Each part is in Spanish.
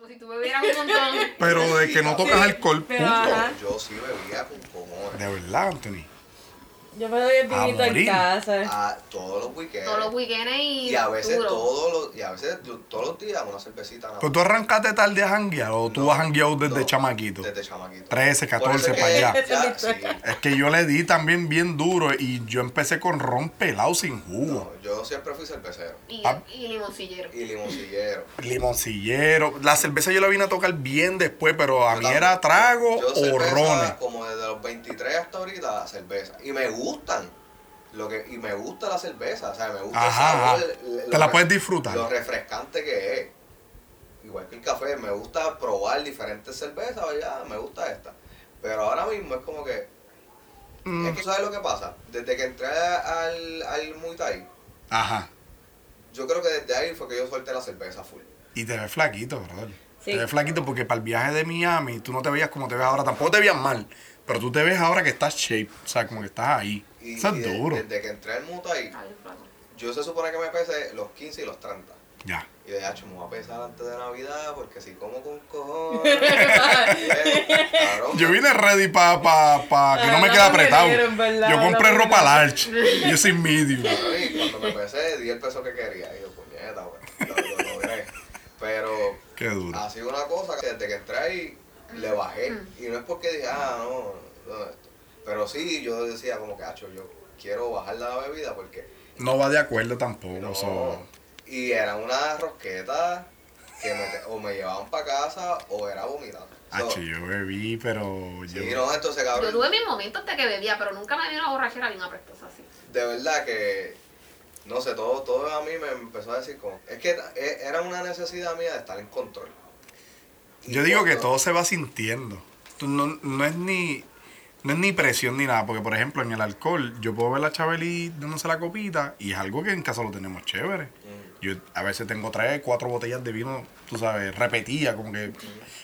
Como si tú bebieras un montón. Pero de que no tocas alcohol, Pero, punto. ajá. Yo sí bebía con cojones. De verdad, Anthony. Yo me doy el vinito en casa. A todos los weekends. Todos los weekends y, y a veces duro. todos los, y a veces todos los días una cervecita nada Pues más. tú arrancaste tarde a janguear o tú No, has jangueado desde no, chamaquito. Desde chamaquito. 13, Por 14 eso es para allá. ya, sí. Es que yo le di también bien duro y yo empecé con ron pelado sin jugo. No, yo siempre fui cervecero. Y, Ah. y limoncillero. Y limoncillero. Limoncillero. La cerveza yo la vine a tocar bien después, pero a Yo mí también. era trago Yo o rones. Como desde los 23 hasta ahorita, cerveza. Y me gustan. Lo que, y me gusta la cerveza. O sea, me gusta Ajá, el sabor. ajá. el- Te lo la puedes disfrutar. Lo refrescante que es. Igual que el café, me gusta probar diferentes cervezas, ya, me gusta esta. Pero ahora mismo es como que. Mm, Es que, ¿sabes lo que pasa? Desde que entré al, al Muay Thai, Ajá. yo creo que desde ahí fue que yo solté la cerveza full. Y te ves flaquito, brother. Sí. Te ves flaquito porque para el viaje de Miami tú no te veías como te ves ahora. Tampoco te veías mal. Pero tú te ves ahora que estás shape. O sea, como que estás ahí. Y, Eso y es de- duro. desde que entré al flaco. yo se supone que me pese los 15 y los 30. Ya. Y de hecho, me voy a pesar antes de Navidad porque si como con cojones. eh, cabrón, Yo vine ready para pa, pa que no Ah, me no quede apretado. Yo compré ropa large. Y yo soy medium. y cuando me pesé, di el peso que quería. Y yo, puñeta, güey. Lo, lo logré. Pero Qué duro. ha sido una cosa que desde que entré ahí le bajé. Y no es porque dije, ah, no, no esto. Pero sí, yo decía como que, hacho, yo quiero bajar la bebida porque No va de acuerdo tampoco. no. so- Y era una rosqueta que me, o me llevaban para casa o era vomitando. So, Hacho, yo bebí, pero yo. sí, no, entonces, Yo cabrón. tuve mis momentos de que bebía, pero nunca me dio una borrachera bien aprestosa así. de verdad que no sé, todo, todo a mí me empezó a decir como, es que e- era una necesidad mía de estar en control. Yo digo que todo se va sintiendo. No, no es ni no es ni presión ni nada, porque por ejemplo en el alcohol yo puedo ver a Chabeli dándose la copita y es algo que en casa lo tenemos chévere. Mm, Yo a veces tengo tres, cuatro botellas de vino, tú sabes, repetía, como que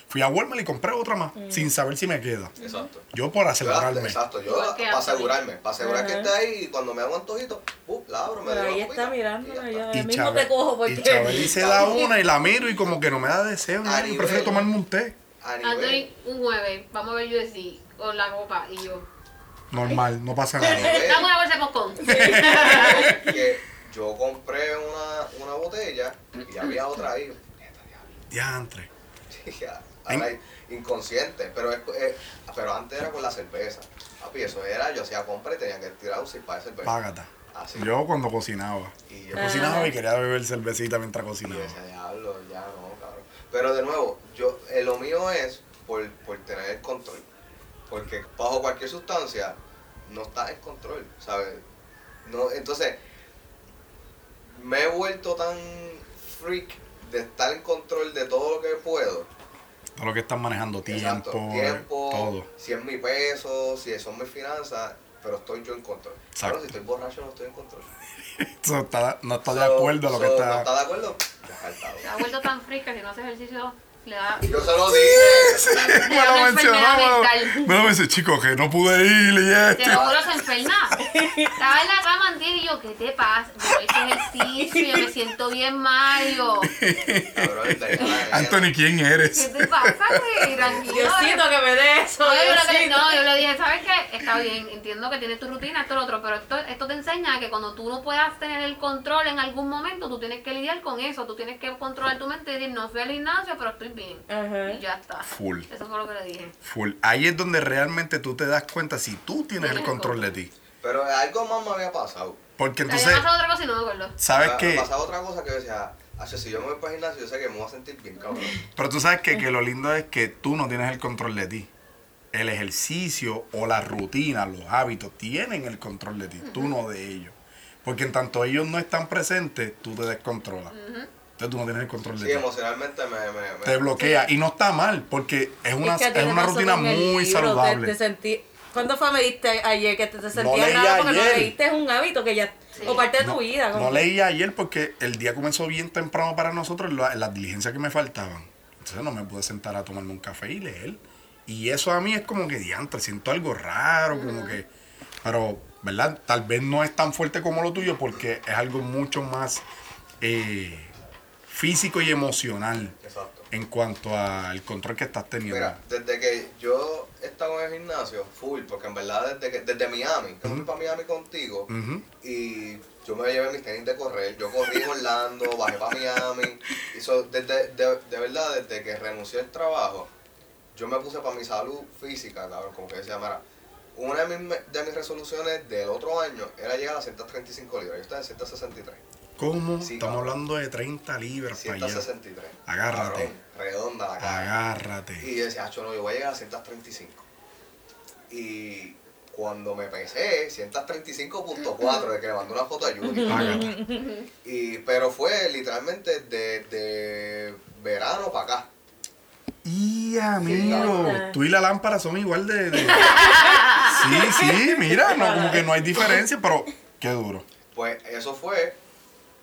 fui a Walmart y compré otra más, sin saber si me queda. Exacto. Yo por Yo asegurarme. exacto, yo para asegurarme, para asegurar que esté ahí y cuando me hago antojito, uh, la abro, me ahí está mirándola y mismo te cojo porque. y Chabeli se da una y la miro y como que no me da deseo, yo prefiero tomarme un té. Anthony, un jueves, vamos a ver UFC con la copa y yo. Normal, no pasa nada. Dame una bolsa de popcorn. yo compré una, una botella y había otra ahí. Diantre. Ahora inconsciente, pero es, es- pero antes era con la cerveza. Papi, eso era, yo hacía compra y tenía que tirar un para de cerveza. Págata. Así. Yo cuando cocinaba. y Yo cocinaba y quería beber cervecita mientras y cocinaba. decía, diablo, ya no, cabrón. Pero de nuevo, yo, eh, lo mío es por, por tener el control. Porque bajo cualquier sustancia no estás en control, ¿sabes? No, entonces, me he vuelto tan freak de estar en control de todo lo que puedo. Todo lo que están manejando, tiempo, Exacto, tiempo, todo. si es mi peso, si son mis finanzas, pero estoy yo en control. Exacto. Claro, si estoy borracho no estoy en control. Está- no está de So- acuerdo a lo que está. ¿No está de acuerdo? Se ha vuelto tan fresca que si no hace ejercicio da. Yo se lo dije. le me da lo mencionó. Me lo, me lo dice, chico, que no pude ir y Te esto. lo juro, se enferma. Estaba en la cama antier y yo, ¿qué te pasa? Yo hice ejercicio, yo me siento bien. Yo, te ganas. Anthony, ¿quién ¿qué eres? te pasa, güey? Tranquilo. Diosito que me dé eso. No, yo, lo que- no, yo le dije, ¿sabes qué? Está bien, entiendo que tienes tu rutina, esto lo otro, pero esto, esto te enseña que cuando tú no puedas tener el control en algún momento, tú tienes que lidiar con eso, tú tienes que controlar tu mente y decir, no fui al gimnasio, pero estoy bien. Ajá. Y ya está. Full. Eso fue lo que le dije. Full. Ahí es donde realmente tú te das cuenta si tú tienes el control de ti. Pero algo más me había pasado. Porque Me entonces, había pasado otra cosa y no me acuerdo. ¿sabes me, qué? Me pasaba otra cosa que yo decía, "Acho, si yo me voy para el gimnasio, yo sé que me voy a sentir bien, cabrón. Pero tú sabes que, que lo lindo es que tú no tienes el control de ti. El ejercicio o la rutina, los hábitos, tienen el control de ti, tú no de ellos. Porque en tanto ellos no están presentes, tú te descontrolas. Entonces tú no tienes el control de Sí, emocionalmente me... me, me- Te bloquea. Y no está mal, porque es una, Es que es tiene una rutina muy libro, saludable. Te, sentí, ¿Cuándo fue me diste ayer que te, te sentías leí raro porque no ayer. leíste? Es un hábito que ya... O parte de tu No, vida. como no leí ayer porque el día comenzó bien temprano para nosotros, la- las diligencias que me faltaban. Entonces no me pude sentar a tomarme un café y leer. Y eso a mí es como que diantre, siento algo raro, como que. Pero, ¿verdad? Tal vez no es tan fuerte como lo tuyo porque es algo mucho más eh, físico y emocional Exacto. en cuanto al control que estás teniendo. Mira, desde que yo estaba en el gimnasio, full, porque en verdad desde que desde Miami, que fui para Miami contigo, y yo me llevé mis tenis de correr, yo corrí en Orlando, bajé para Miami, y so, desde, de, de verdad, desde que renuncié al trabajo, yo me puse para mi salud física, cabrón, como que decía, mira, una de mis, de mis resoluciones del otro año era llegar a 135 libras, yo estaba en 163, ¿Cómo? Sí, Estamos cabrón. hablando de 30 libras para allá. 163. Agárrate. Cabrón, redonda la cara. Agárrate. Y yo decía, "Acho, no, yo voy a llegar a 135. Y cuando me pesé, 135.4, de que le mandé una foto a. Págate. Y, pero fue literalmente de, de verano para acá. Y amigo, cabrón. tú y la lámpara son igual de, de- Sí, sí, mira, no, como que no hay diferencia, pero qué duro. Pues eso fue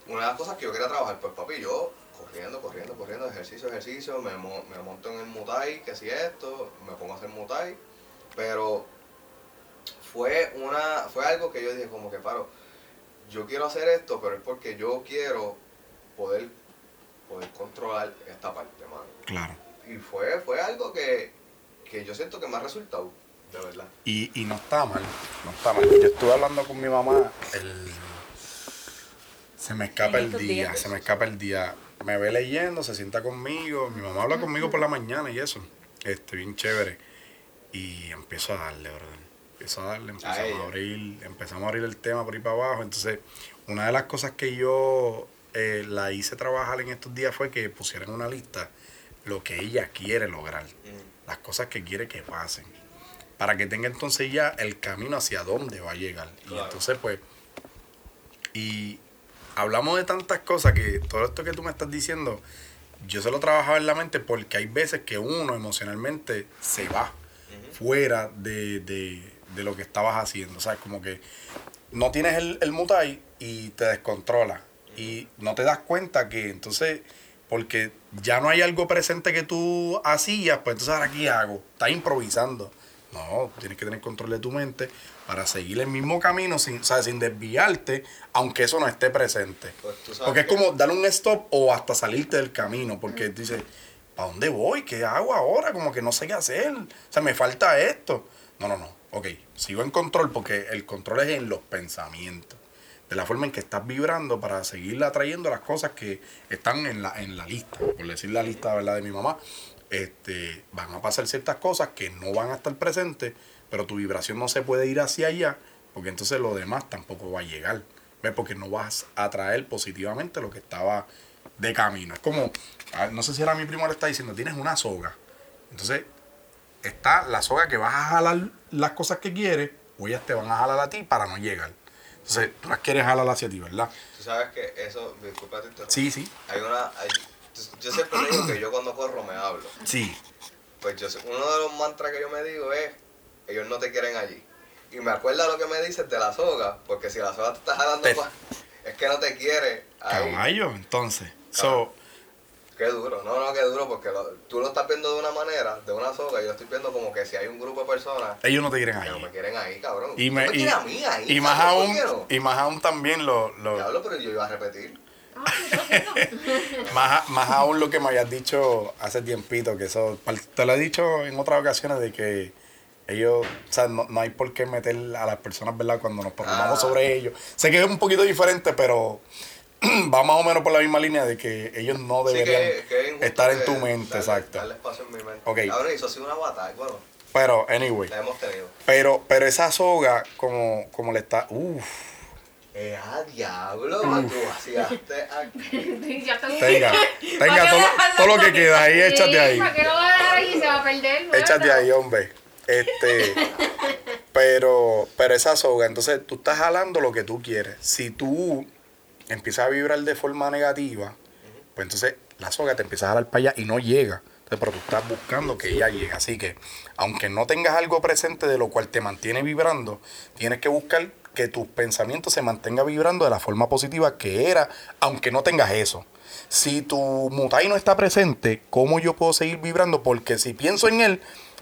una de las cosas que yo quería trabajar. Pues papi, yo corriendo, corriendo, corriendo, ejercicio, ejercicio, me, mo- me monto en el mutai, que si esto, me pongo a hacer mutai. Pero fue una fue algo que yo dije como que paro, yo quiero hacer esto, pero es porque yo quiero poder poder controlar esta parte, mano. Claro. Y fue fue algo que, que yo siento que me ha resultado, de verdad. Y, y no está mal, no está mal. Yo estuve hablando con mi mamá, el... se me escapa el día, días. se me escapa el día. Me ve leyendo, se sienta conmigo, mi mamá habla conmigo por la mañana y eso, este, bien chévere. Y empiezo a darle, ¿verdad? Empiezo a darle, empezamos a abrir, empezamos a abrir el tema por ahí para abajo. Entonces, una de las cosas que yo eh, la hice trabajar en estos días fue que pusieran una lista lo que ella quiere lograr Mm. las cosas que quiere que pasen. Para que tenga entonces ya el camino hacia dónde va a llegar. Y entonces, pues, y hablamos de tantas cosas que todo esto que tú me estás diciendo, yo se lo trabajaba en la mente porque hay veces que uno emocionalmente se va fuera de, de- de lo que estabas haciendo. O sea, como que no tienes el, el mutai y te descontrola. Y no te das cuenta que entonces, porque ya no hay algo presente que tú hacías, pues entonces ahora qué hago? Estás improvisando. No, tienes que tener control de tu mente para seguir el mismo camino sin, o sea, sin desviarte, aunque eso no esté presente. Pues Porque es como darle un stop o hasta salirte del camino, porque dices, ¿para dónde voy? ¿Qué hago ahora? Como que no sé qué hacer. O sea, me falta esto. No, no, no. Ok, sigo en control porque el control es en los pensamientos. De la forma en que estás vibrando para seguir atrayendo las cosas que están en la, en la lista. Por decir la lista ¿verdad? de mi mamá, este, van a pasar ciertas cosas que no van a estar presentes, pero tu vibración no se puede ir hacia allá, porque entonces lo demás tampoco va a llegar. ¿Ves? Porque no vas a atraer positivamente lo que estaba de camino. Es como, no sé si era mi primo le está diciendo, tienes una soga. Entonces, está la soga que vas a jalar las cosas que quieres, o ellas te van a jalar a ti para no llegar. Entonces, tú las quieres jalar hacia ti, ¿verdad? Tú sabes que eso, disculpa te. Sí, sí. Hay una, hay- yo siempre digo que yo cuando corro me hablo. Sí. Pues yo uno de los mantras que yo me digo es, ellos no te quieren allí. Y me acuerda lo que me dices de la soga, porque si la soga te está jalando, Te- es que no te quiere ahí. Caballo, entonces. So, Qué duro, no, no, qué duro, porque lo- tú lo estás viendo de una manera, de una soga, y yo estoy viendo como que si hay un grupo de personas ellos no te quieren que no ahí. me quieren ahí, cabrón. Y, ¿Tú me, me y, quieres a mí ahí, y más aún, y más aún también lo, lo- Diablo, pero yo iba a repetir. Más, más aún lo que me habías dicho hace tiempito, que eso, te lo he dicho en otras ocasiones de que ellos, o sea, no, no hay por qué meter a las personas, ¿verdad? Cuando nos preguntamos Ah. sobre ellos. Sé que es un poquito diferente, pero va más o menos por la misma línea de que ellos no Sí, deberían que- que estar en tu mente, darle- exacto. Darle espacio en mi mente. Ok. Cabrón, y eso ha sido una batalla, bueno, Pero, anyway, la hemos tenido. pero, pero esa soga, como, como le está, uff, Eh, ah, diablo, tú vaciaste aquí. ya te tenga, tenga ¿Para qué todo, todo lo que queda ahí, échate ahí. ¿Para qué lo vas a dejar ahí? Se va a perder. Échate ahí, hombre. Este, pero, pero esa soga, entonces tú estás jalando lo que tú quieres. Si tú empiezas a vibrar de forma negativa, pues entonces la soga te empieza a jalar para allá y no llega. Entonces, pero tú estás buscando que ella llegue. Así que, aunque no tengas algo presente de lo cual te mantiene vibrando, tienes que buscar que tus pensamientos se mantengan vibrando de la forma positiva que era, aunque no tengas eso. Si tu mutai no está presente, ¿cómo yo puedo seguir vibrando? Porque si pienso en él,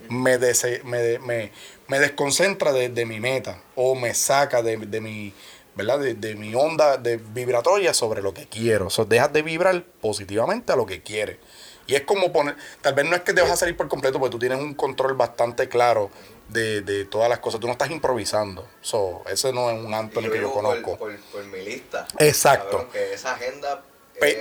me, dese- me, me, me desconcentra de, de mi meta o me saca de, de mi, ¿verdad? De, de mi onda de vibratoria sobre lo que quiero. O sea, dejas de vibrar positivamente a lo que quieres. Y es como poner, tal vez no es que te vas a salir por completo, porque tú tienes un control bastante claro de, de todas las cosas. Tú no estás improvisando. So, ese no es un Anthony que yo por- conozco. Por, por mi lista. Exacto. Cabrón, que esa agenda es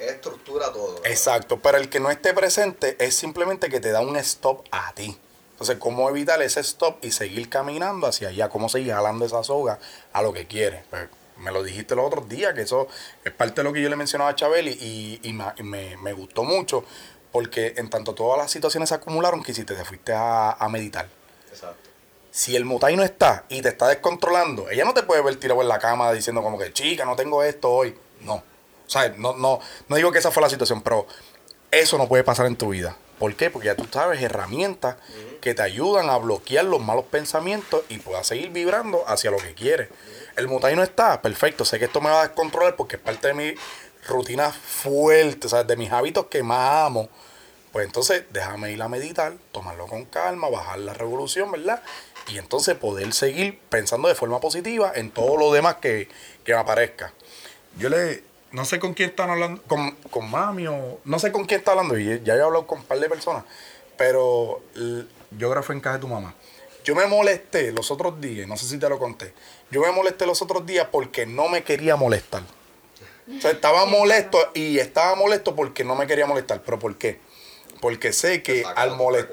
estructura todo. Exacto, pero el que no esté presente es simplemente que te da un stop a ti. Entonces, ¿cómo evitar ese stop y seguir caminando hacia allá? ¿Cómo seguir jalando esa soga a lo que quieres? Pues, me lo dijiste los otros días, que eso es parte de lo que yo le mencionaba a Chabeli y, y me, me- me gustó mucho porque en tanto todas las situaciones se acumularon que hiciste, te fuiste a, a meditar. Exacto. Si el mutai no está y te está descontrolando, ella no te puede ver tirado en la cama diciendo como que, chica, no tengo esto hoy. No. O sea, no, no, no digo que esa fue la situación, pero eso no puede pasar en tu vida. ¿Por qué? Porque ya tú sabes herramientas que te ayudan a bloquear los malos pensamientos y puedas seguir vibrando hacia lo que quieres. El mutai no está, perfecto. Sé que esto me va a descontrolar porque es parte de mi rutina fuerte, ¿sabes? De mis hábitos que más amo. Pues entonces déjame ir a meditar, tomarlo con calma, bajar la revolución, ¿verdad? Y entonces poder seguir pensando de forma positiva en todo lo demás que, que me aparezca. Yo le, no sé con quién están hablando, con, con mami o, no sé con quién está hablando, y ya he hablado con un par de personas, pero yo grafé en casa de tu mamá. Yo me molesté los otros días, no sé si te lo conté, yo me molesté los otros días porque no me quería molestar. O sea, estaba molesto y estaba molesto porque no me quería molestar. ¿Pero por qué? Porque sé que al, molest-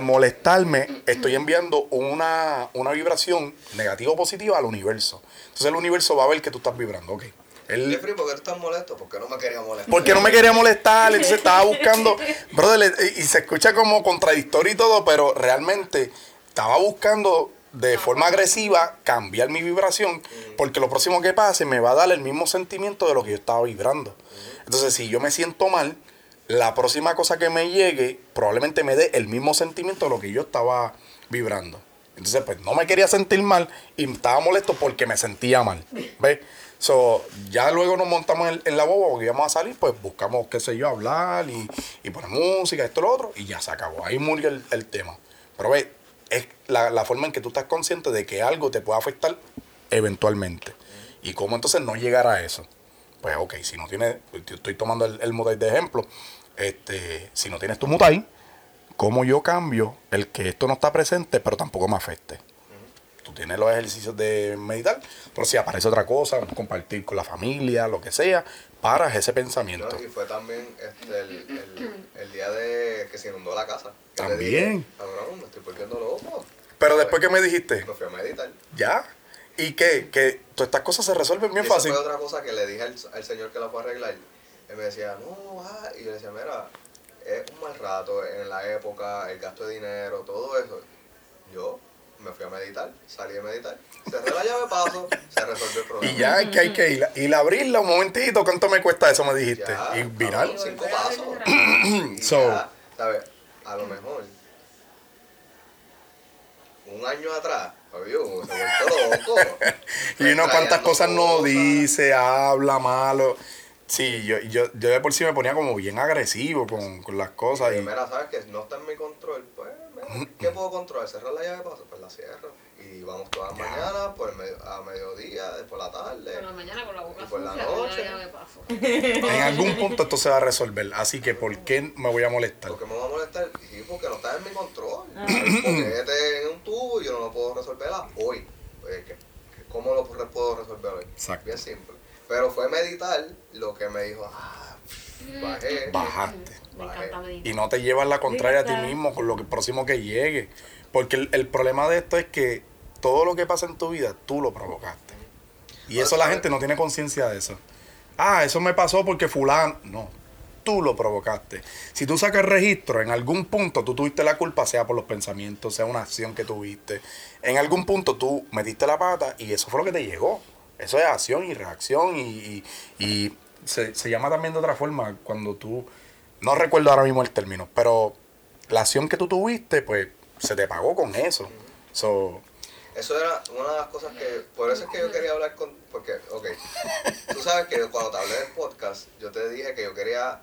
molestarme estoy enviando una, una vibración negativa o positiva al universo. Entonces el universo va a ver que tú estás vibrando. Ok. Él, Jeffrey, ¿por qué tú estás molesto? Porque no me quería molestar. porque no me quería molestar, entonces estaba buscando, brother, y y se escucha como contradictorio y todo, pero realmente estaba buscando de forma agresiva cambiar mi vibración, porque lo próximo que pase me va a dar el mismo sentimiento de lo que yo estaba vibrando. Entonces, si yo me siento mal, la próxima cosa que me llegue probablemente me dé el mismo sentimiento de lo que yo estaba vibrando. Entonces, pues no me quería sentir mal y estaba molesto porque me sentía mal. ¿Ves? So, ya luego nos montamos en, la boba porque íbamos a salir, pues buscamos, qué sé yo, hablar y, y poner música, esto, lo otro, y ya se acabó. Ahí murió el, el tema. Pero ve, es la, la forma en que tú estás consciente de que algo te puede afectar eventualmente. Y cómo entonces no llegar a eso. Pues ok, si no tienes, yo estoy tomando el, el mutai de ejemplo, este, si no tienes tu mutai, ¿cómo yo cambio el que esto no está presente, pero tampoco me afecte? Tú tienes los ejercicios de meditar, pero si aparece otra cosa, compartir con la familia, lo que sea, paras ese pensamiento. ¿no? Y fue también este, el, el, el día de que se inundó la casa. También. Cabrón, me estoy volviendo loco. Pero después que me dijiste, Me fui a meditar. ya, y que, que todas estas cosas se resuelven bien Y esa fácil. fue otra cosa que le dije al, al señor que la fue a arreglar. Él me decía, no, ah", y yo le decía, mira, es un mal rato en la época, el gasto de dinero, todo eso. Yo me fui a meditar, salí a meditar, cerré la llave de paso, se resolvió el problema. Y ya hay que, hay que ir, ir a abrirla un momentito, ¿cuánto me cuesta eso? Me dijiste. Ya, y viral. cabrón, cinco pasos. Y So- ya, ¿sabes? A lo mejor, un año atrás, uno se loco. Y uno cuántas cosas no dice, habla malo. Sí, yo, yo, yo de por sí me ponía como bien agresivo con, con las cosas. Y Y, mira, ¿sabes que No está en mi control. Pues, mira, ¿qué puedo controlar? ¿Cerrar la llave de paso? Pues la cierro. Y vamos todas las mañanas, por el medio- a mediodía, por la tarde. Por la mañana con la boca Y por la noche. ya de paso. en algún punto esto se va a resolver. Así que, ¿por qué me voy a molestar? Porque me va a molestar, sí, porque no está en mi control. Porque este en un tubo y yo no lo puedo resolver hoy. Pues, ¿qué- qué- ¿Cómo lo puedo resolver hoy? Exacto. Bien simple. Pero fue meditar lo que me dijo, ah, bajé. Bajaste. Me encanta meditar. Y no te llevas la contraria a ti mismo con lo que próximo que llegue. Porque el, el problema de esto es que todo lo que pasa en tu vida, tú lo provocaste. Y eso la gente no tiene conciencia de eso. Ah, eso me pasó porque fulano. No, tú lo provocaste. Si tú sacas registro, en algún punto tú tuviste la culpa, sea por los pensamientos, sea una acción que tuviste. En algún punto tú metiste la pata y eso fue lo que te llegó. Eso es acción y reacción y, y- y se, se llama también de otra forma cuando tú, no recuerdo ahora mismo el término, pero la acción que tú tuviste, pues se te pagó con eso. So, Eso era una de las cosas que, por eso es que yo quería hablar con, porque, ok, tú sabes que cuando te hablé del podcast, yo te dije que yo quería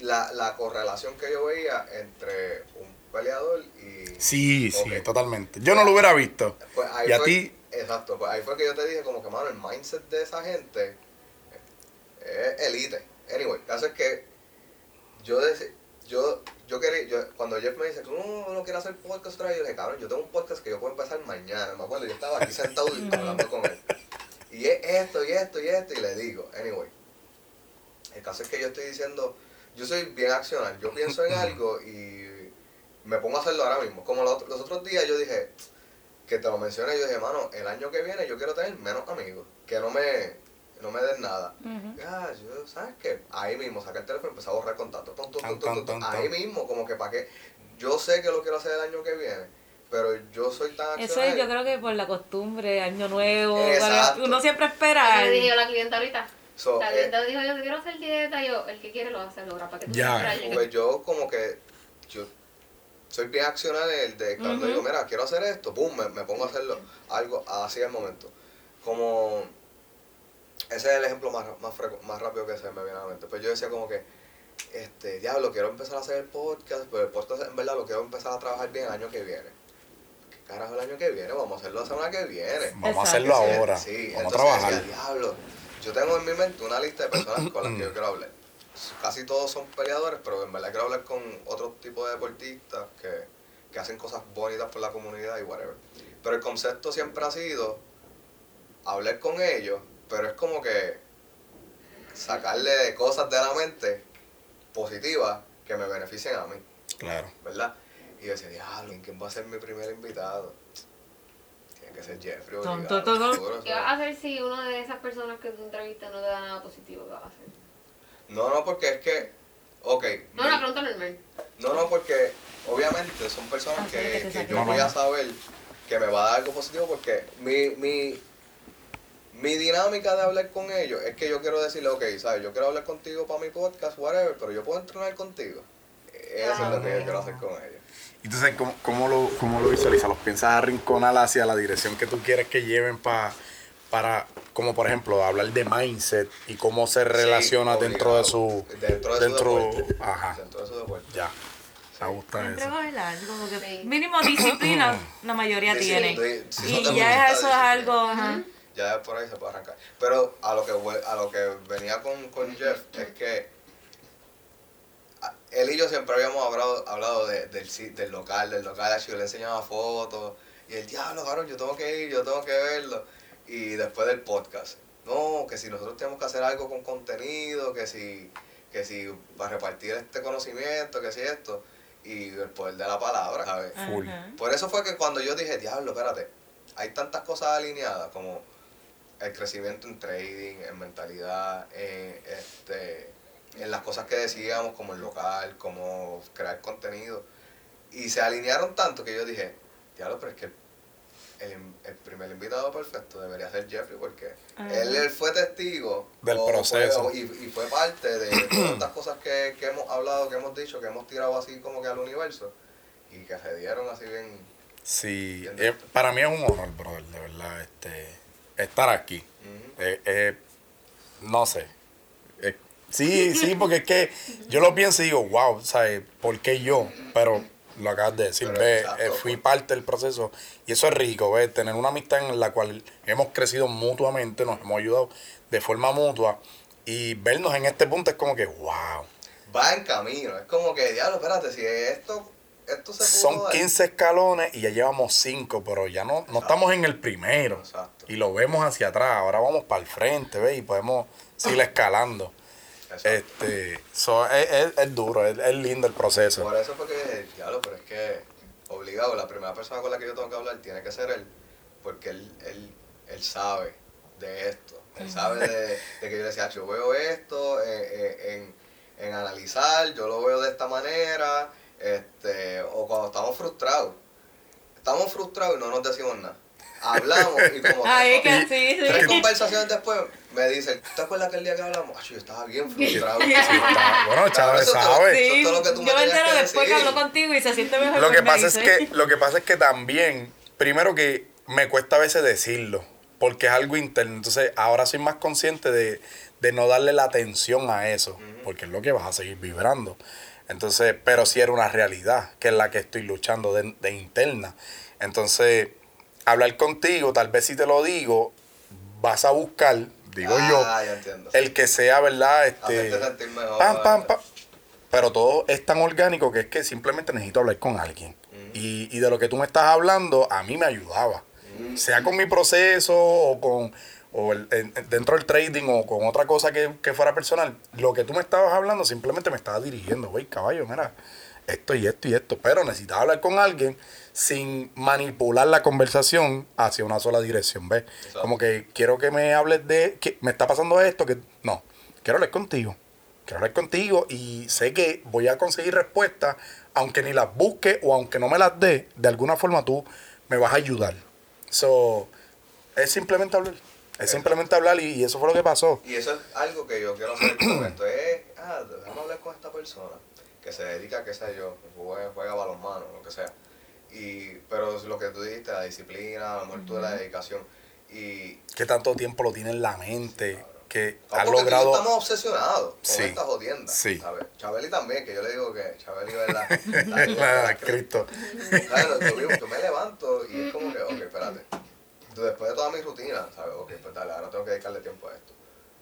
la, la correlación que yo veía entre un peleador y... sí, sí, totalmente. Yo no lo hubiera visto. Pues y a ti, Exacto, pues ahí fue que yo te dije como que, mano, el mindset de esa gente es elite. Anyway, el caso es que yo deci- yo, yo quería, yo, cuando Jeff me dice, tú no, no quieres hacer podcast otra vez, yo dije, cabrón, yo tengo un podcast que yo puedo empezar mañana, me acuerdo, yo estaba aquí sentado y hablando con él. Y es esto, y esto, y esto, y le digo, anyway. El caso es que yo estoy diciendo, yo soy bien accional, yo pienso en algo y me pongo a hacerlo ahora mismo. Como los otros días yo dije, que te lo mencioné, yo dije, mano, el año que viene yo quiero tener menos amigos, que no me, no me den nada. Ya, yo, ¿sabes qué? Ahí mismo, saqué el teléfono y empecé a borrar contactos. Tum, tum, tum, Tan, tum, tan, tum. tan, Ahí mismo, como que para qué. Yo sé que lo quiero hacer el año que viene, pero yo soy tan Eso es, yo creo que por la costumbre, año nuevo, Exacto. uno siempre espera. Yo dije yo la clienta ahorita. So, la eh, clienta dijo, yo quiero hacer dieta. Yo, el que quiere lo va a hacer, Laura, para que tú Ya. Pues yo como que yo soy bien accional en el de cuando digo, mira, quiero hacer esto, boom, me, me pongo a hacerlo, algo así al momento. Como ese es el ejemplo más, más, más rápido que se me viene a la mente. Pues yo decía como que, este, diablo, quiero empezar a hacer el podcast, pero el podcast en verdad lo quiero empezar a trabajar bien el año que viene. ¿Qué carajo el año que viene? Vamos a hacerlo la semana que viene. Vamos a hacerlo ahora. Sí, Vamos a entonces trabajar. decía, diablo, yo tengo en mi mente una lista de personas con las que yo quiero hablar. Casi todos son peleadores, pero en verdad quiero hablar con otro tipo de deportistas que, que hacen cosas bonitas por la comunidad y whatever. Pero el concepto siempre ha sido hablar con ellos, pero es como que sacarle cosas de la mente positivas que me beneficien a mí. Claro. ¿verdad? Y yo decía, diablo, ¿en quién va a ser mi primer invitado? Tiene que ser Jeffrey. Obligado, ¿Qué vas a hacer si una de esas personas que tú entrevistas no te da nada positivo? ¿Qué vas a hacer? No, no, porque es que, ok. No, una pregunta normal. no, no, porque obviamente son personas Ah, que, que yo voy a saber que me va a dar algo positivo porque mi, mi, mi dinámica de hablar con ellos es que yo quiero decirle, ok, ¿sabes? Yo quiero hablar contigo para mi podcast, whatever, pero yo puedo entrenar contigo. Eso es lo que yo quiero hacer con ellos. Entonces, ¿cómo, cómo lo, cómo lo visualizas? ¿Los piensas arrinconar hacia la dirección que tú quieres que lleven pa- para, como por ejemplo, hablar de mindset y cómo se relaciona Sí, dentro de su... Dentro de su deporte. Ajá, Dentro de su deporte. ya. Me gusta eso. como que Sí. mínimo disciplina la mayoría Sí, tiene. sí, sí, y ya eso es algo, ajá. ya por ahí se puede arrancar. Pero a lo que a lo que venía con, con Jeff es que él y yo siempre habíamos hablado, hablado de- del, si- del local, del local, así, yo le enseñaba fotos y el diablo, cabrón, yo tengo que ir, yo tengo que verlo. Y después del podcast, no, que si nosotros tenemos que hacer algo con contenido, que si, que si para repartir este conocimiento, que si esto, y el poder de la palabra, ¿sabes? Full. Ajá. Por eso fue que cuando yo dije, diablo, espérate, hay tantas cosas alineadas como el crecimiento en trading, en mentalidad, en, este, en las cosas que decíamos, como el local, como crear contenido. Y se alinearon tanto que yo dije, diablo, pero es que el, el, el primer invitado perfecto debería ser Jeffrey, porque él, él fue testigo Del o fue- proceso. y, y fue parte de todas estas cosas que, que hemos hablado, que hemos dicho, que hemos tirado así como que al universo y que se dieron así bien. Sí, eh, para mí es un honor, brother, de verdad, este, estar aquí. Eh, eh, no sé. Eh, sí, sí, porque es que yo lo pienso y digo, wow, ¿sabes? ¿Por qué yo? Pero lo acabas de decir, ve, exacto, eh, fui pues. parte del proceso y eso es rico, ¿ves? Tener una amistad en la cual hemos crecido mutuamente, nos hemos ayudado de forma mutua y vernos en este punto es como que, wow. Va en camino, es como que, diablo, espérate, si esto, esto se pudo Son dar. 15 escalones y ya llevamos 5, pero ya no, no estamos en el primero. Exacto. Y lo vemos hacia atrás, ahora vamos para el frente, ¿ves? Y podemos seguir escalando. Este, so, es, es- es duro, es, es lindo el proceso. Por eso fue que diablo, pero es que obligado, la primera persona con la que yo tengo que hablar tiene que ser él, porque él, él, él sabe de esto. Él sabe de, de que yo le decía, yo veo esto eh, eh, en, en analizar, yo lo veo de esta manera, este, o cuando estamos frustrados. Estamos frustrados y no nos decimos nada. Hablamos y como Ay, tres, que sí, tres sí. conversaciones después me dicen, ¿te acuerdas aquel día que hablamos? Ay, yo estaba bien frustrado. Sí, está- bueno, Chávez lo- sabe. Lo que tú me yo me entero que después que habló contigo y se siente mejor. Lo que me pasa es que, lo que pasa es que también, primero que me cuesta a veces decirlo, porque es algo interno. Entonces, ahora soy más consciente de, de no darle la atención a eso, porque es lo que vas a seguir vibrando. Entonces, pero sí era una realidad, que es la que estoy luchando de, de interna. Entonces, hablar contigo, tal vez si te lo digo, vas a buscar, digo Ah, yo, entiendo. el que sea, ¿verdad? Este, mejor. pam, pam, pam. Pero todo es tan orgánico que es que simplemente necesito hablar con alguien. Y, y de lo que tú me estás hablando, a mí me ayudaba. Sea con mi proceso o con o el- en- dentro del trading o con otra cosa que, que fuera personal. Lo que tú me estabas hablando simplemente me estaba dirigiendo. Güey, caballo, mira, esto y esto y esto. Pero necesitaba hablar con alguien sin manipular la conversación hacia una sola dirección. ¿Ves? Exacto. Como que quiero que me hables de que me está pasando esto, que no, quiero hablar contigo. Quiero hablar contigo y sé que voy a conseguir respuestas, aunque ni las busque o aunque no me las dé, de alguna forma tú me vas a ayudar. So, es simplemente hablar. Es simplemente hablar y, y eso fue lo que pasó. Y eso es algo que yo quiero hacer con esto. Es, ah, déjame hablar con esta persona que se dedica, qué sé yo, juega, juega balonmano, lo que sea. Y, pero lo que tú dijiste, la disciplina, la muerte de la dedicación. Y Que tanto tiempo lo tiene en la mente, que Ah, ha logrado... estamos obsesionados con Sí, esta jodienda. sí. ¿sabes? Chabeli también, que yo le digo que Chabeli, ¿verdad? Ah, Cristo. Claro, yo, me levanto y es como que, ok, espérate. Después de toda mi rutina, ¿sabes? Ok, pues dale, ahora tengo que dedicarle tiempo a esto.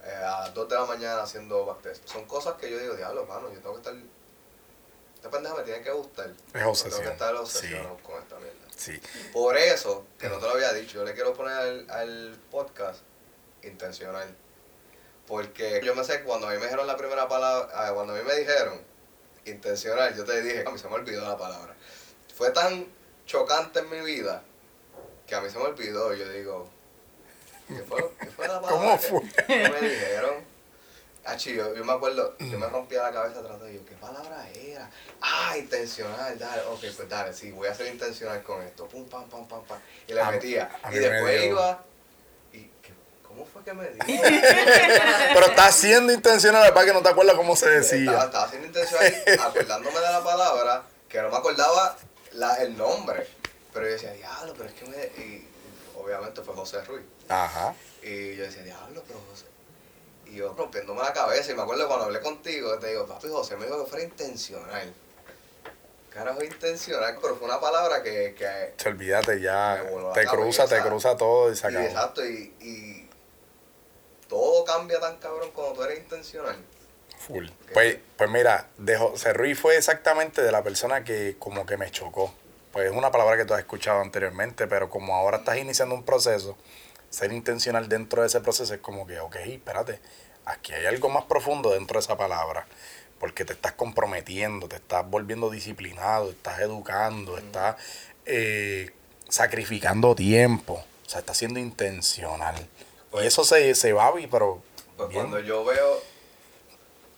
Eh, a las 2 de la mañana haciendo backtest. Son cosas que yo digo, diablo, mano, yo tengo que estar. Esta pendeja me tiene que gustar. Es obsesión, Tengo que estar sí. obsesionado con esta mierda. Sí. Por eso, que no te lo había dicho, yo le quiero poner al, al podcast intencional. Porque yo me sé que cuando a mí me dijeron la primera palabra, ah, cuando a mí me dijeron intencional, yo te dije, a mí se me olvidó la palabra. Fue tan chocante en mi vida que a mí se me olvidó. Yo digo, ¿qué fue, qué fue la palabra? ¿Cómo fue? que me dijeron? Achi, yo, yo me acuerdo, yo me rompía la cabeza tratando de yo, ¿qué palabra era? Ah, intencional, dale, ok, pues dale, sí, voy a ser intencional con esto, pum, pam, pam, pam, pam, y le A- metía, y después iba, y, ¿qué- ¿cómo fue que me dijo? Pero está siendo intencional para que no te acuerdas cómo se Estaba, decía. estaba haciendo intencional, acordándome de la palabra, que no me acordaba la, el nombre, pero yo decía, diablo, pero es que me, y obviamente fue José Ruiz, Ajá. Y yo decía, diablo, pero José. Y yo rompiéndome la cabeza. Y me acuerdo cuando hablé contigo, te digo, papi José me dijo que fuera intencional. Carajo, intencional, pero fue una palabra que. que Te olvídate ya. Te cruza, te cruza todo y se y exacto, y, y todo cambia tan cabrón cuando tú eres intencional. Full. Pues, pues mira, de José Ruiz fue exactamente de la persona que como que me chocó. Pues es una palabra que tú has escuchado anteriormente, pero como ahora estás iniciando un proceso, ser intencional dentro de ese proceso es como que, ok, espérate, aquí hay algo más profundo dentro de esa palabra, porque te estás comprometiendo, te estás volviendo disciplinado, estás educando, estás eh, sacrificando tiempo, o sea, estás siendo intencional. y eso se, se va, pero Pues bien. cuando yo veo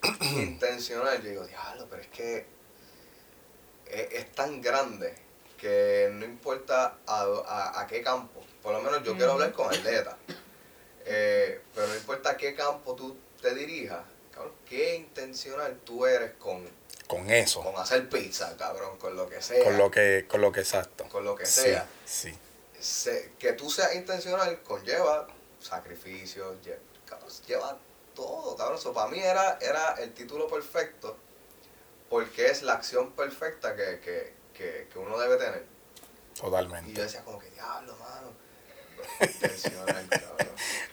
intencional, yo digo, diablo, pero es que es, es tan grande que no importa a, a- a qué campo. Por lo menos yo quiero hablar con atletas. Eh, pero no importa qué campo tú te dirijas, cabrón, qué intencional tú eres con, con eso. con hacer pizza, cabrón, con lo que sea. Con lo que, con lo que exacto. Con lo que Sí, sea. Sí. se- que tú seas intencional conlleva sacrificios, lle- cabrón, lleva todo, cabrón. Eso para mí era, era el título perfecto porque es la acción perfecta que, que, que, que uno debe tener. Y Totalmente. yo decía como que diablo, mano.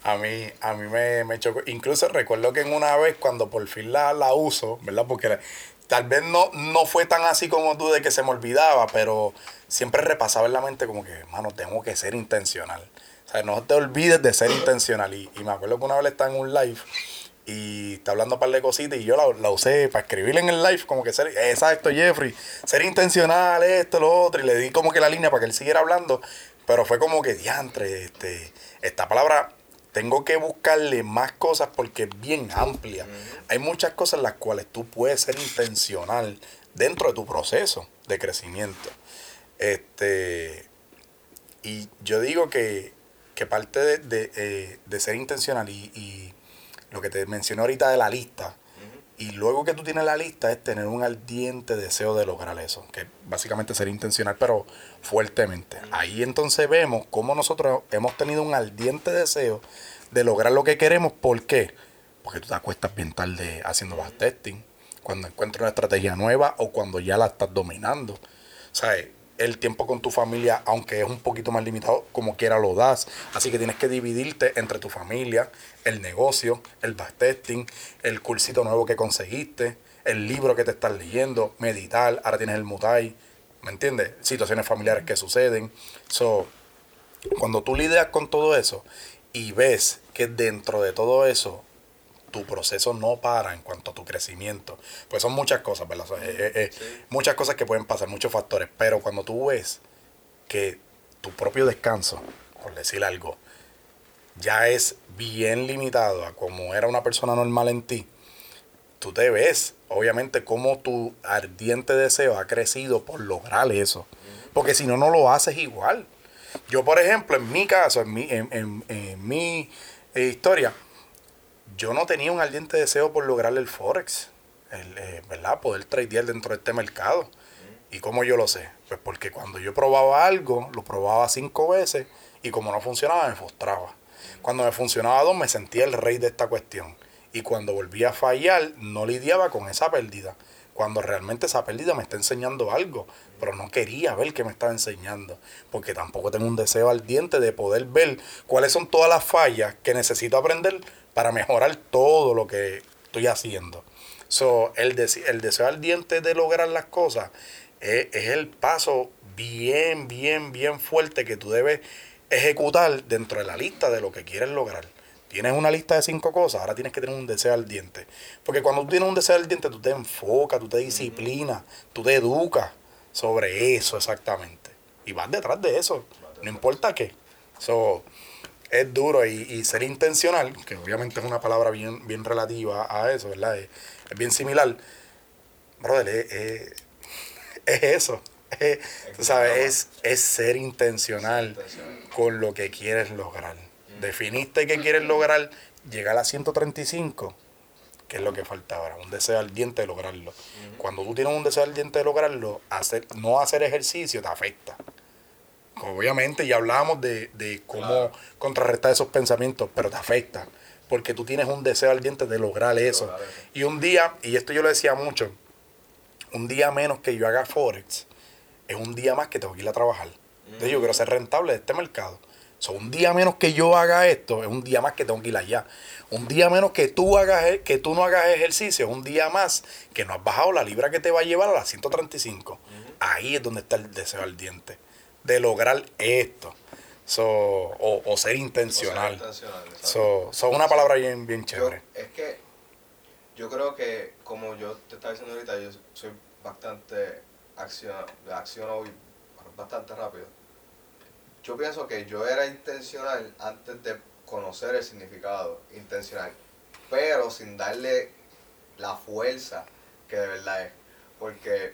A mí, a mí me, me chocó. Incluso recuerdo que en una vez cuando por fin la, la uso, ¿verdad? Porque tal vez no, no fue tan así como tú de que se me olvidaba, pero siempre repasaba en la mente como que, mano, tengo que ser intencional. O sea, no te olvides de ser intencional. Y, y me acuerdo que una vez estaba en un live y está hablando un par de cositas y yo la, la usé para escribir en el live como que ser, exacto Jeffrey, ser intencional, esto, lo otro, y le di como que la línea para que él siguiera hablando, pero fue como que diantre, este, esta palabra tengo que buscarle más cosas porque es bien amplia. Hay muchas cosas en las cuales tú puedes ser intencional dentro de tu proceso de crecimiento. Este, y yo digo que, que parte de, de, eh, de ser intencional y, y lo que te mencioné ahorita de la lista, y luego que tú tienes la lista es tener un ardiente deseo de lograr eso, que básicamente ser intencional, pero fuertemente. Ahí entonces vemos cómo nosotros hemos tenido un ardiente deseo de lograr lo que queremos. ¿Por qué? Porque tú te acuestas bien tarde haciendo backtesting, cuando encuentras una estrategia nueva o cuando ya la estás dominando. Sea, el tiempo con tu familia, aunque es un poquito más limitado, como quiera lo das. Así que tienes que dividirte entre tu familia, el negocio, el backtesting, el cursito nuevo que conseguiste, el libro que te estás leyendo, meditar, ahora tienes el mutai, ¿me entiendes? Situaciones familiares que suceden. So, cuando tú lidias con todo eso y ves que dentro de todo eso tu proceso no para en cuanto a tu crecimiento. Pues son muchas cosas, ¿verdad? Eh, eh, eh, Muchas cosas que pueden pasar, muchos factores. Pero cuando tú ves que tu propio descanso, por decir algo, ya es bien limitado a como era una persona normal en ti, tú te ves, obviamente, cómo tu ardiente deseo ha crecido por lograr eso. Porque si no, no lo haces igual. Yo, por ejemplo, en mi caso, en mi, en, en- en mi historia, yo no tenía un ardiente deseo por lograr el Forex, el, eh, ¿verdad? Poder tradear dentro de este mercado. ¿Y cómo yo lo sé? Pues porque cuando yo probaba algo, lo probaba cinco veces y como no funcionaba, me frustraba. Cuando me funcionaba dos, me sentía el rey de esta cuestión. Y cuando volvía a fallar, no lidiaba con esa pérdida. Cuando realmente esa pérdida me está enseñando algo, pero no quería ver qué me estaba enseñando. Porque tampoco tengo un deseo ardiente de poder ver cuáles son todas las fallas que necesito aprender para mejorar todo lo que estoy haciendo. So, el, dese- el deseo ardiente de lograr las cosas es, es el paso bien, bien, bien fuerte que tú debes ejecutar dentro de la lista de lo que quieres lograr. Tienes una lista de cinco cosas, ahora tienes que tener un deseo ardiente. Porque cuando tú tienes un deseo ardiente, tú te enfocas, tú te disciplinas, tú te educas sobre eso exactamente. Y vas detrás de eso, no importa qué. So, es duro y, ser intencional, que obviamente es una palabra bien, bien relativa a eso, ¿verdad? Es, bien similar. Brother, es, es- es eso. Es, tú sabes, es, ser intencional con lo que quieres lograr. Definiste que quieres lograr, llegar a 135, que es lo que falta ahora, un deseo ardiente de lograrlo. Cuando tú tienes un deseo ardiente de lograrlo, hacer, no hacer ejercicio te afecta. Obviamente ya hablábamos de, de cómo Claro. contrarrestar esos pensamientos, pero te afecta. Porque tú tienes un deseo ardiente de lograr eso. Y un día, y esto yo lo decía mucho, un día menos que yo haga Forex, es un día más que tengo que ir a trabajar. Entonces yo quiero ser rentable de este mercado. So, un día menos que yo haga esto, es un día más que tengo que ir allá. Un día menos que tú hagas e- que tú no hagas ejercicio, es un día más que no has bajado la libra que te va a llevar a las 135. Ahí es donde está el deseo ardiente de lograr esto. So, o, o ser intencional. O intencional. So, so una palabra bien, bien Yo- chévere. es que yo creo que, como yo te estaba diciendo ahorita, yo soy bastante acción, acciono bastante rápido. Yo pienso que yo era intencional antes de conocer el significado, intencional, pero sin darle la fuerza que de verdad es. Porque,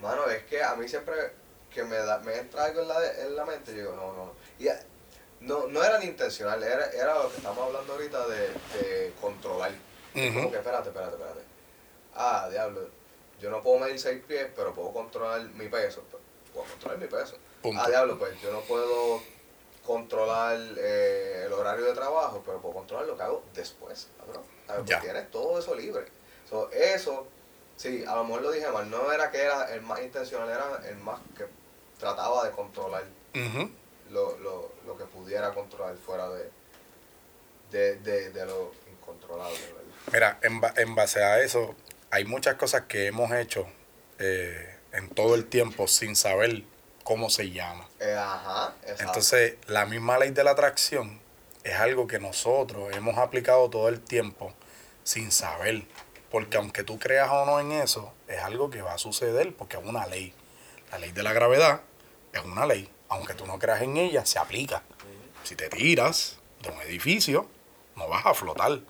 mano, es que a mí siempre que me, da, me entra algo en la, en la mente, yo digo, no, no, no. Y no, no era ni intencional, era, era lo que estamos hablando ahorita de, de controlar. Como que espérate, espérate, espérate. Ah, diablo, yo no puedo medir seis pies, pero puedo controlar mi peso. Puedo controlar mi peso. Punto. Ah, diablo, pues yo no puedo controlar eh, el horario de trabajo, pero puedo controlar lo que hago después. ¿Sabes? Ya. Pues tienes todo eso libre. So, eso, sí, a lo mejor lo dije mal, no era que era el más intencional, era el más que trataba de controlar lo, lo, lo que pudiera controlar fuera de, de, de, de lo incontrolable, ¿verdad? Mira, en, en base a eso, hay muchas cosas que hemos hecho eh, en todo el tiempo sin saber cómo se llama. Eh, ajá, exacto. Entonces, la misma ley de la atracción es algo que nosotros hemos aplicado todo el tiempo sin saber. Porque aunque tú creas o no en eso, es algo que va a suceder porque es una ley. La ley de la gravedad es una ley. Aunque tú no creas en ella, se aplica. Si te tiras de un edificio, no vas a flotar.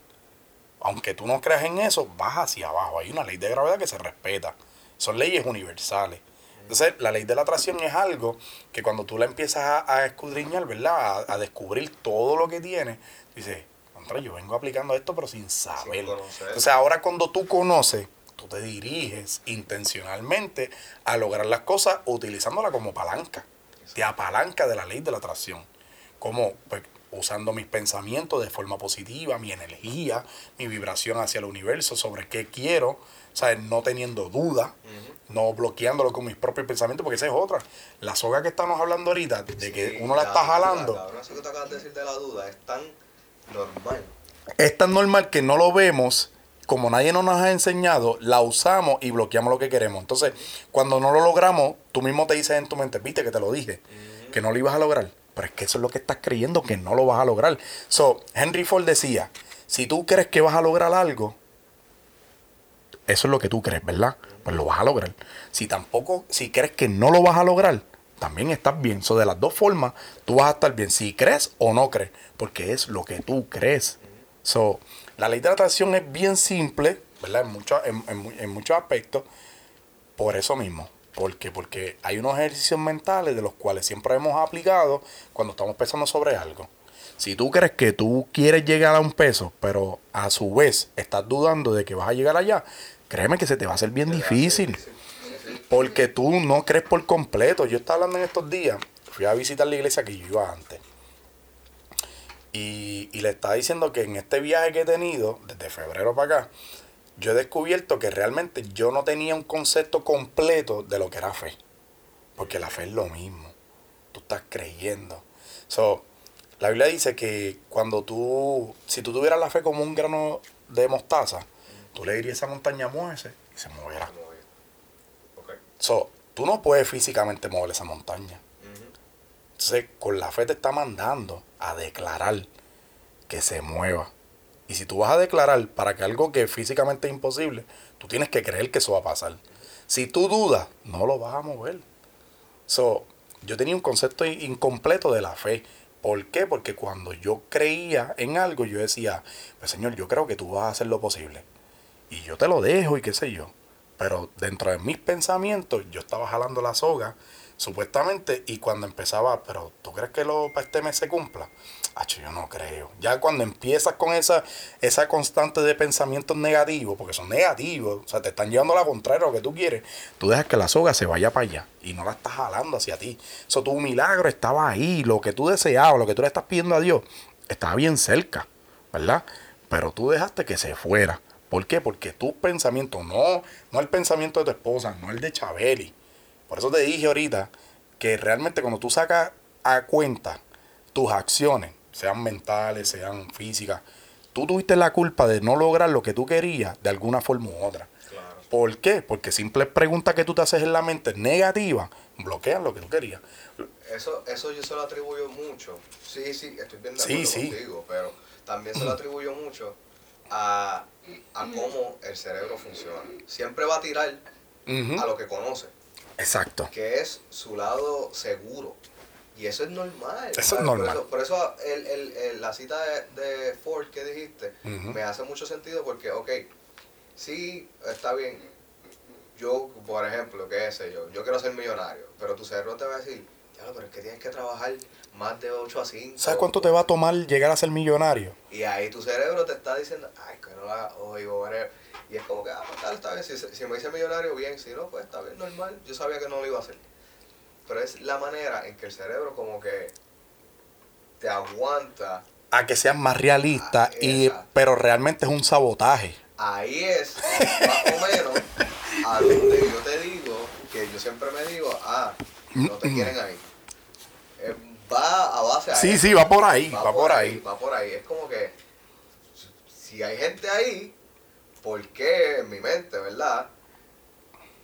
Aunque tú no creas en eso, vas hacia abajo. Hay una ley de gravedad que se respeta. Son leyes universales. Entonces, la ley de la atracción es algo que cuando tú la empiezas a, a escudriñar, ¿verdad? A, a descubrir todo lo que tiene, dices, contra, yo vengo aplicando esto, pero sin saber. conocer. Entonces, ahora cuando tú conoces, tú te diriges intencionalmente a lograr las cosas utilizándola como palanca. Te apalanca de la ley de la atracción. Como, pues, usando mis pensamientos de forma positiva, mi energía, mi vibración hacia el universo sobre qué quiero, ¿sabes? No teniendo duda, no bloqueándolo con mis propios pensamientos, porque esa es otra. La soga que estamos hablando ahorita, de que uno la está duda, jalando, cabrón, eso que tú acabas de decir de la duda es tan normal. es tan normal que no lo vemos, como nadie nos ha enseñado, la usamos y bloqueamos lo que queremos. Entonces, cuando no lo logramos, tú mismo te dices en tu mente, viste que te lo dije, que no lo ibas a lograr. Pero es que eso es lo que estás creyendo, que no lo vas a lograr. So, Henry Ford decía, si tú crees que vas a lograr algo, eso es lo que tú crees, ¿verdad? Pues lo vas a lograr. Si tampoco, si crees que no lo vas a lograr, también estás bien. So, de las dos formas, tú vas a estar bien. Si crees o no crees, porque es lo que tú crees. So, la ley de es bien simple, ¿verdad? En, muchos en, en mu- en muchos aspectos. Por eso mismo. ¿Por qué? Porque hay unos ejercicios mentales de los cuales siempre hemos aplicado cuando estamos pensando sobre algo. Si tú crees que tú quieres llegar a un peso, pero a su vez estás dudando de que vas a llegar allá, créeme que se te va a hacer bien difícil. Porque tú no crees por completo. Yo estaba hablando en estos días, fui a visitar la iglesia que yo iba antes. Y, y le estaba diciendo que en este viaje que he tenido, desde febrero para acá, yo he descubierto que realmente yo no tenía un concepto completo de lo que era fe. Porque la fe es lo mismo. Tú estás creyendo. So, la Biblia dice que cuando tú, si tú tuvieras la fe como un grano de mostaza, tú le dirías a esa montaña, muévese, y se moverá. So, tú no puedes físicamente mover esa montaña. Entonces, con la fe te está mandando a declarar que se mueva. Y si tú vas a declarar para que algo que físicamente es imposible, tú tienes que creer que eso va a pasar. Si tú dudas, no lo vas a mover. So, yo tenía un concepto incompleto de la fe. ¿Por qué? Porque cuando yo creía en algo, yo decía, pues Señor, yo creo que tú vas a hacer lo posible. Y yo te lo dejo y qué sé yo. Pero dentro de mis pensamientos, yo estaba jalando la soga, supuestamente, y cuando empezaba, pero ¿tú crees que lo para este mes se cumpla? Hacho, yo no creo. Ya cuando empiezas con esa, esa constante de pensamientos negativos, porque son negativos, o sea, te están llevando a la contraria a lo que tú quieres, tú dejas que la soga se vaya para allá y no la estás jalando hacia ti. Eso, tu milagro estaba ahí, lo que tú deseabas, lo que tú le estás pidiendo a Dios, estaba bien cerca, ¿verdad? Pero tú dejaste que se fuera. ¿Por qué? Porque tus pensamientos, no, no el pensamiento de tu esposa, no el de Chabeli. Por eso te dije ahorita que realmente cuando tú sacas a cuenta tus acciones, sean mentales, sean físicas, tú tuviste la culpa de no lograr lo que tú querías de alguna forma u otra. Claro. ¿Por qué? Porque simples preguntas que tú te haces en la mente negativas bloquean lo que tú querías. Eso, eso yo se lo atribuyo mucho. Sí, sí, estoy bien de Sí, acuerdo sí. contigo, pero también se lo atribuyo mucho a, a cómo el cerebro funciona. Siempre va a tirar a lo que conoce, Exacto. que es su lado seguro. Y eso es normal. Eso es normal. Por eso, por eso el- el- el- la cita de, de Ford que dijiste me hace mucho sentido porque, ok, sí, está bien. Yo, por ejemplo, qué sé yo, yo quiero ser millonario, pero tu cerebro te va a decir, ya, pero es que tienes que trabajar más de 8 a 5. ¿Sabes cuánto te va a tomar llegar a ser millonario? Y ahí tu cerebro te está diciendo, ay, que no lo haga hoy o whatever. Y es como que, ah, pues tal, está bien. Si, si me hice millonario, bien. Si no, pues está bien, normal. Yo sabía que no lo iba a hacer. Pero es la manera en que el cerebro como que te aguanta. A que seas más realista, Ah, y, pero realmente es un sabotaje. Ahí es, más o menos, a donde yo te digo, que yo siempre me digo, ah, no te quieren ahí. Eh, va a base a Sí, eso. sí, va por ahí, va, por ahí. Va por ahí. Es como que si hay gente ahí, ¿por qué en mi mente, verdad?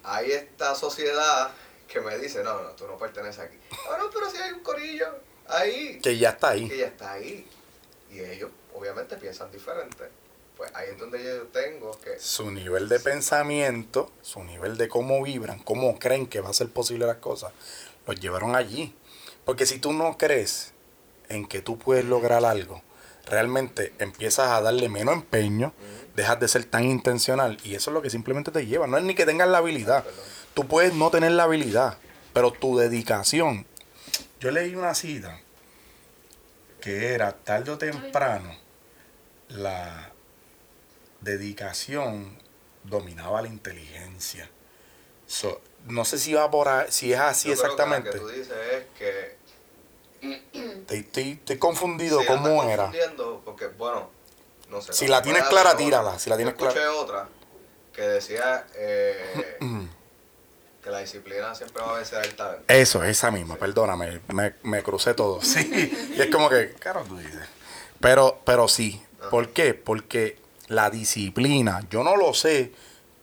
Hay esta sociedad que me dice, no, no, tú no perteneces aquí. Ah, no, pero si hay un corillo ahí, Que ya está ahí. que ya está ahí. Y ellos obviamente piensan diferente. Pues ahí es donde yo tengo que... Su nivel de pensamiento, su nivel de cómo vibran, cómo creen que va a ser posible las cosas, los llevaron allí. Porque si tú no crees en que tú puedes lograr algo, realmente empiezas a darle menos empeño, dejas de ser tan intencional y eso es lo que simplemente te lleva. No es ni que tengas la habilidad. Tú puedes no tener la habilidad, pero tu dedicación. Yo leí una cita que era tarde o temprano la dedicación dominaba la inteligencia. So, no sé si va por ahí- si es así Yo creo que exactamente. Lo que tú dices es que Estoy, estoy- confundido. Sí, ¿Cómo era? confundiendo Porque, bueno, no sé. Si la tienes clara, tírala, si la yo tienes escuché clara. otra que decía eh, que la disciplina siempre va a vencer el talento. Eso, esa misma, perdóname, me, me crucé todo. Sí, y es como que, claro, tú dices. Pero, pero sí, ¿por qué? Porque la disciplina, yo no lo sé,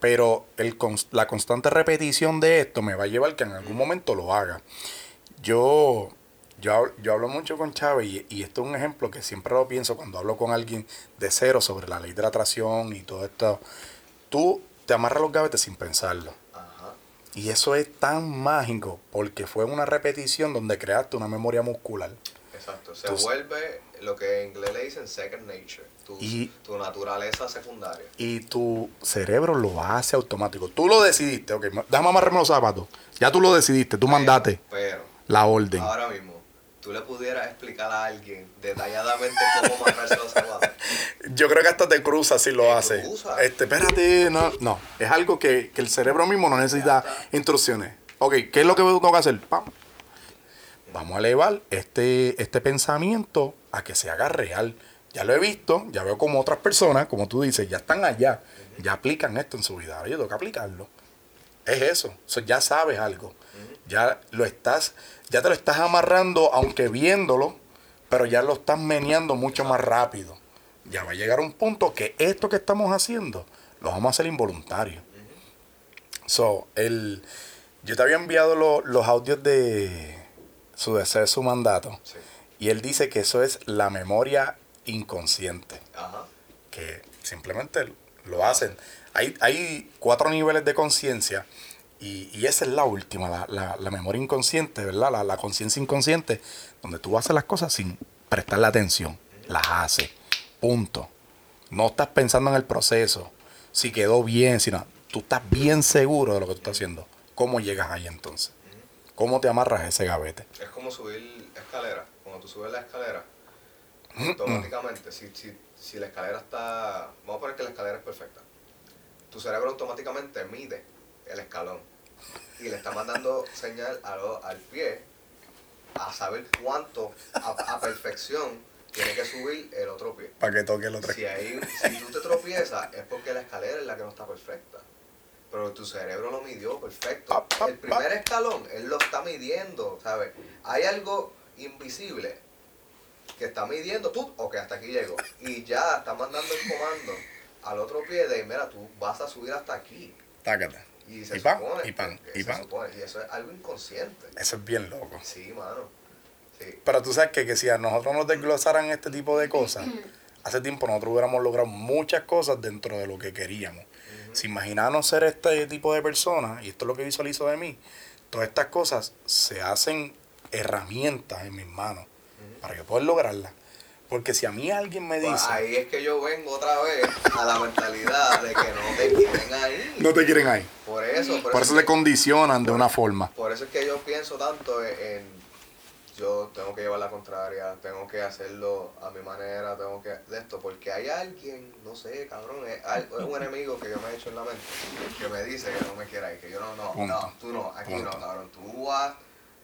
pero el, la constante repetición de esto me va a llevar que en algún momento lo haga. Yo, yo, hab- yo hablo mucho con Chávez y, y esto es un ejemplo que siempre lo pienso cuando hablo con alguien de cero sobre la ley de la atracción y todo esto. Tú te amarras los gavetes sin pensarlo. Ajá. Y eso es tan mágico porque fue una repetición donde creaste una memoria muscular. Exacto. Se vuelve lo que en inglés le dicen second nature. Tu, Y- tu naturaleza secundaria. Y tu cerebro lo hace automático. Tú lo decidiste, ok, déjame amarrarme los zapatos. Ya tú lo decidiste, tú mandaste Pero, la orden. ahora mismo, tú le pudieras explicar a alguien detalladamente cómo amarrarse los zapatos. Yo creo que hasta te cruza si lo hace. cruza. Este, espérate, no, no. Es algo que, que el cerebro mismo no necesita instrucciones. Ok, ¿qué es lo que tengo que hacer? Pam. Vamos a elevar este, este pensamiento a que se haga real. Ya lo he visto, ya veo como otras personas, como tú dices, ya están allá, ya aplican esto en su vida. Ahora yo tengo que aplicarlo. Es eso. So, ya sabes algo. Ya lo estás, ya te lo estás amarrando, aunque viéndolo, pero ya lo estás meneando mucho más rápido. Ya va a llegar un punto que esto que estamos haciendo lo vamos a hacer involuntario. So, el, yo te había enviado lo- los audios de su deseo, su mandato. Sí. Y él dice que eso es la memoria inconsciente Ajá. que simplemente lo hacen. Hay, hay cuatro niveles de conciencia y, y esa es la última, la, la- la memoria inconsciente, ¿verdad? La, la conciencia inconsciente, donde tú haces las cosas sin prestarle atención, las haces, punto. No estás pensando en el proceso, si quedó bien, sino tú estás bien seguro de lo que tú estás haciendo. ¿Cómo llegas ahí entonces? ¿Cómo te amarras a ese gavete? Es como subir escalera. Cuando tú subes la escalera, automáticamente, si, si, si la escalera está. Vamos a poner que la escalera es perfecta. Tu cerebro automáticamente mide el escalón y le está mandando señal a lo- al pie a saber cuánto a, a perfección tiene que subir el otro pie. Para que toque el otro. Si, hay, si tú te tropiezas es porque la escalera es la que no está perfecta. Pero tu cerebro lo midió perfecto. Pa, pa, El primer pa. escalón, él lo está midiendo, ¿sabes? Hay algo invisible que está midiendo tú, ok, hasta aquí llego. Y ya está mandando el comando al otro pie de, mira, tú vas a subir hasta aquí. Tácate. Y se Y pan, supone y pan, y pan. supone, y eso es algo inconsciente. Eso es bien loco. Sí, mano. Sí. Pero tú sabes que, que si a nosotros nos desglosaran este tipo de cosas, hace tiempo nosotros hubiéramos logrado muchas cosas dentro de lo que queríamos. Si imaginarnos ser este tipo de persona, y esto es lo que visualizo de mí, todas estas cosas se hacen herramientas en mis manos para que pueda lograrlas. Porque si a mí alguien me Pues dice, ahí es que yo vengo otra vez a la mentalidad de que no te quieren ahí. no te quieren ahí. Por eso, por, Por eso es te que- condicionan de una forma. por eso es que yo pienso tanto en, en- yo tengo que llevar la contraria, tengo que hacerlo a mi manera, tengo que de esto, porque hay alguien, no sé, cabrón, es, al- es un enemigo que yo me he hecho en la mente, que me dice que no me quiera ir, que yo no, no, Punto. no, tú no, aquí Punto. no, cabrón, tú vas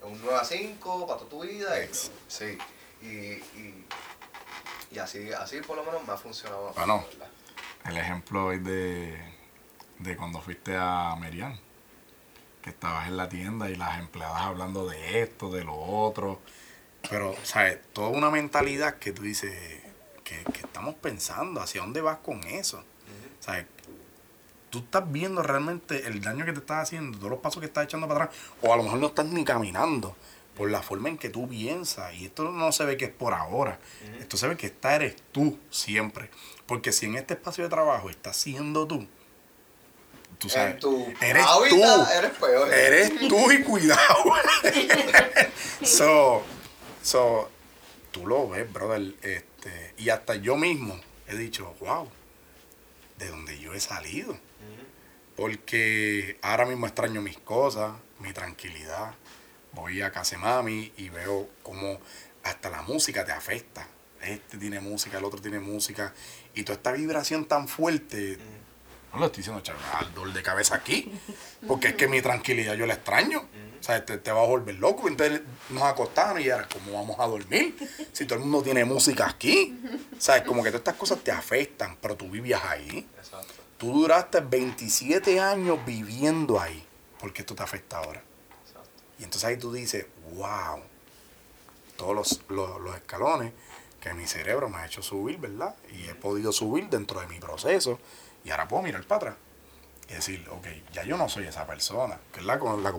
un 9 a 5 para toda tu vida, y, sí, y, y, y así, así por lo menos me ha funcionado. Bueno. ¿verdad? El ejemplo es de, de cuando fuiste a Merian, que estabas en la tienda y las empleadas hablando de esto, de lo otro. Pero, ¿sabes? Toda una mentalidad que tú dices, que, que estamos pensando, ¿hacia dónde vas con eso? ¿Sabes? Tú estás viendo realmente el daño que te estás haciendo, todos los pasos que estás echando para atrás, o a lo mejor no estás ni caminando por la forma en que tú piensas. Y esto no se ve que es por ahora. Esto se ve que esta eres tú siempre. Porque si en este espacio de trabajo estás siendo tú, tú sabes, tu eres hábitat tú. eres peor. Eres tú y cuidado. so, so, tú lo ves, brother. Este, y hasta yo mismo he dicho, wow, de donde yo he salido. Porque ahora mismo extraño mis cosas, mi tranquilidad. Voy a casa de mami y veo cómo hasta la música te afecta. Este tiene música, el otro tiene música. Y toda esta vibración tan fuerte, no lo estoy diciendo, chaval, dolor de cabeza aquí. Porque es que mi tranquilidad yo la extraño. O sea, te, te vas a volver loco. Entonces nos acostamos y era, ¿cómo vamos a dormir? Si todo el mundo tiene música aquí. O sea, como que todas estas cosas te afectan, pero tú vivías ahí. Exacto. Tú duraste 27 años viviendo ahí. ¿Por qué esto te afecta ahora? Y entonces ahí tú dices, wow, todos los, los, escalones que mi cerebro me ha hecho subir, ¿verdad? Y he podido subir dentro de mi proceso. Y ahora puedo mirar para atrás y decir, ok, ya yo no soy esa persona. Que es la, la,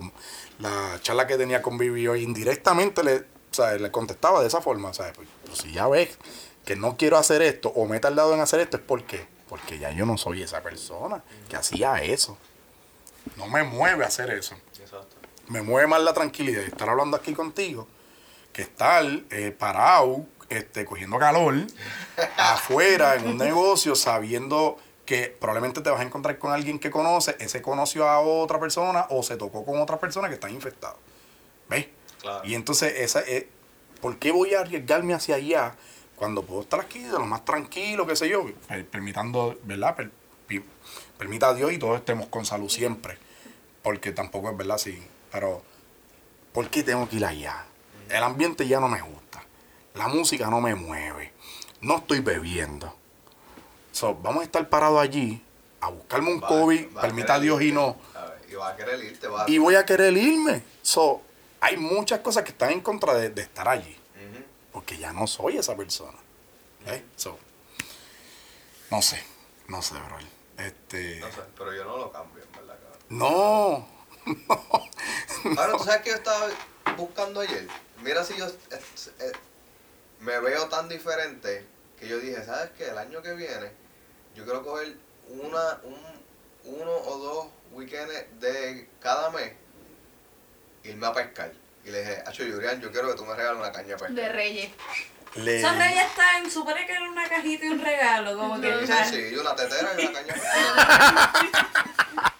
la charla que tenía con Vivi hoy, indirectamente le, sea, le contestaba de esa forma. ¿sabes? Pues, pues si ya ves que no quiero hacer esto o me he tardado en hacer esto, es porque porque ya yo no soy esa persona que hacía eso. No me mueve hacer eso. Me mueve más la tranquilidad de estar hablando aquí contigo que estar eh, parado, este, cogiendo calor, afuera en un negocio, sabiendo que probablemente te vas a encontrar con alguien que conoce, ese conoció a otra persona o se tocó con otra persona que está infectada. ¿Ves? Claro. Y entonces, esa es, ¿por qué voy a arriesgarme hacia allá cuando puedo estar aquí de lo más tranquilo, qué sé yo? Per- permitando, ¿verdad? Per- permita a Dios y todos estemos con salud siempre. Porque tampoco es verdad así. Pero, ¿por qué tengo que ir allá? El ambiente ya no me gusta. La música no me mueve. No estoy bebiendo. So, vamos a estar parados allí a buscarme un Va- COVID, va permita a Dios y no. Y va a querer irte, va a... y voy a querer irme. So, hay muchas cosas que están en contra de, de estar allí, porque ya no soy esa persona. ¿Ves? So, no sé, no sé, bro. Este, No sé, pero yo no lo cambio, en verdad, cabrón. no, Ahora, ¿tú sabes qué yo estaba buscando ayer? Mira si yo eh, eh, me veo tan diferente que yo dije, ¿sabes qué? El año que viene yo quiero coger una, un, uno o dos weekends de cada mes irme a pescar. Y le dije, Acho Yurian, yo quiero que tú me regales una caña de pescar. De Reyes. le, Esos reyes están, supone que era una cajita y un regalo, como que... Sí, sí, sí, una tetera y una caña de pescar.